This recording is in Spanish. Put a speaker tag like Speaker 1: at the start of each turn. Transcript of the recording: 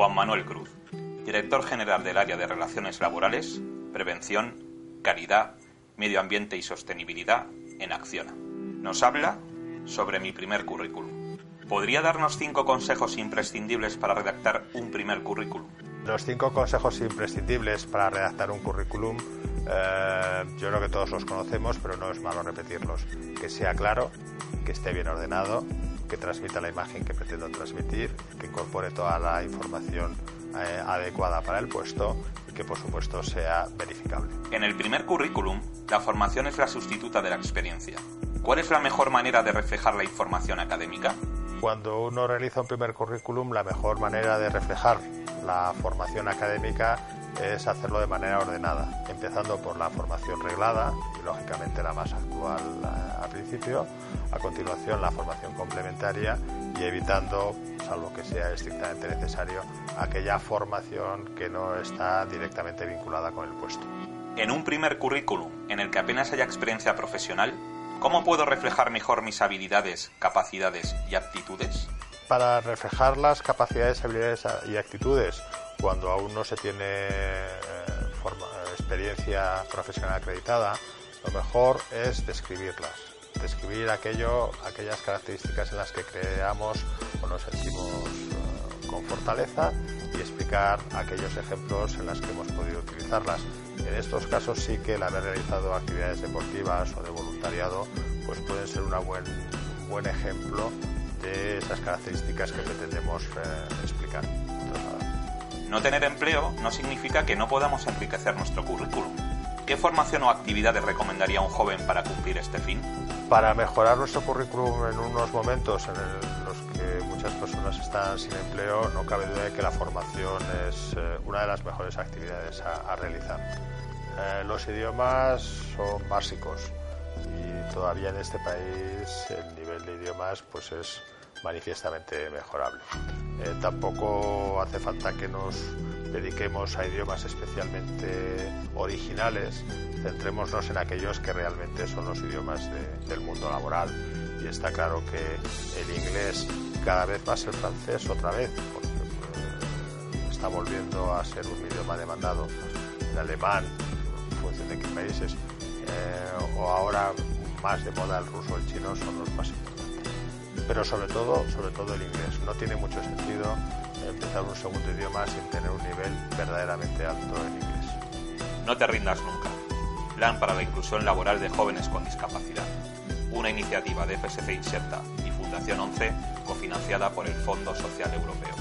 Speaker 1: Juan Manuel Cruz, director general del área de Relaciones Laborales, Prevención, Caridad, Medio Ambiente y Sostenibilidad en Acciona. Nos habla sobre mi primer currículum. ¿Podría darnos cinco consejos imprescindibles para redactar un primer currículum?
Speaker 2: Los cinco consejos imprescindibles para redactar un currículum, eh, yo creo que todos los conocemos, pero no es malo repetirlos. Que sea claro, que esté bien ordenado, que transmita la imagen que pretendo transmitir, que incorpore toda la información eh, adecuada para el puesto y que por supuesto sea verificable.
Speaker 1: En el primer currículum, la formación es la sustituta de la experiencia. ¿Cuál es la mejor manera de reflejar la información académica?
Speaker 2: Cuando uno realiza un primer currículum, la mejor manera de reflejar la formación académica es hacerlo de manera ordenada, empezando por la formación reglada y lógicamente la más actual al principio, a continuación la formación complementaria y evitando, salvo que sea estrictamente necesario, aquella formación que no está directamente vinculada con el puesto.
Speaker 1: En un primer currículum en el que apenas haya experiencia profesional, ¿cómo puedo reflejar mejor mis habilidades, capacidades y aptitudes?
Speaker 2: Para reflejar las capacidades, habilidades y actitudes cuando aún no se tiene eh, experiencia profesional acreditada, lo mejor es describirlas, describir aquello, aquellas características en las que creamos o nos sentimos eh, con fortaleza y explicar aquellos ejemplos en los que hemos podido utilizarlas. En estos casos sí que el haber realizado actividades deportivas o de voluntariado pues pueden ser un buen, buen ejemplo de esas características que pretendemos eh, explicar.
Speaker 1: No tener empleo no significa que no podamos enriquecer nuestro currículum. ¿Qué formación o actividades recomendaría un joven para cumplir este fin?
Speaker 2: Para mejorar nuestro currículum en unos momentos en los que muchas personas están sin empleo, no cabe duda de que la formación es eh, una de las mejores actividades a, realizar. Eh, los idiomas son básicos y todavía en este país el nivel de idiomas pues es manifiestamente mejorable. Eh, tampoco hace falta que nos dediquemos a idiomas especialmente originales, centrémonos en aquellos que realmente son los idiomas del mundo laboral. Y está claro que el inglés cada vez a ser francés otra vez, porque eh, está volviendo a ser un idioma demandado. El alemán, en función de qué países, eh, o ahora más de moda el ruso el chino son los más importantes pero sobre todo, sobre todo el inglés. No tiene mucho sentido empezar un segundo idioma sin tener un nivel verdaderamente alto en inglés.
Speaker 1: No te rindas nunca. Plan para la inclusión laboral de jóvenes con discapacidad. Una iniciativa de FSC Inserta y Fundación 11 cofinanciada por el Fondo Social Europeo.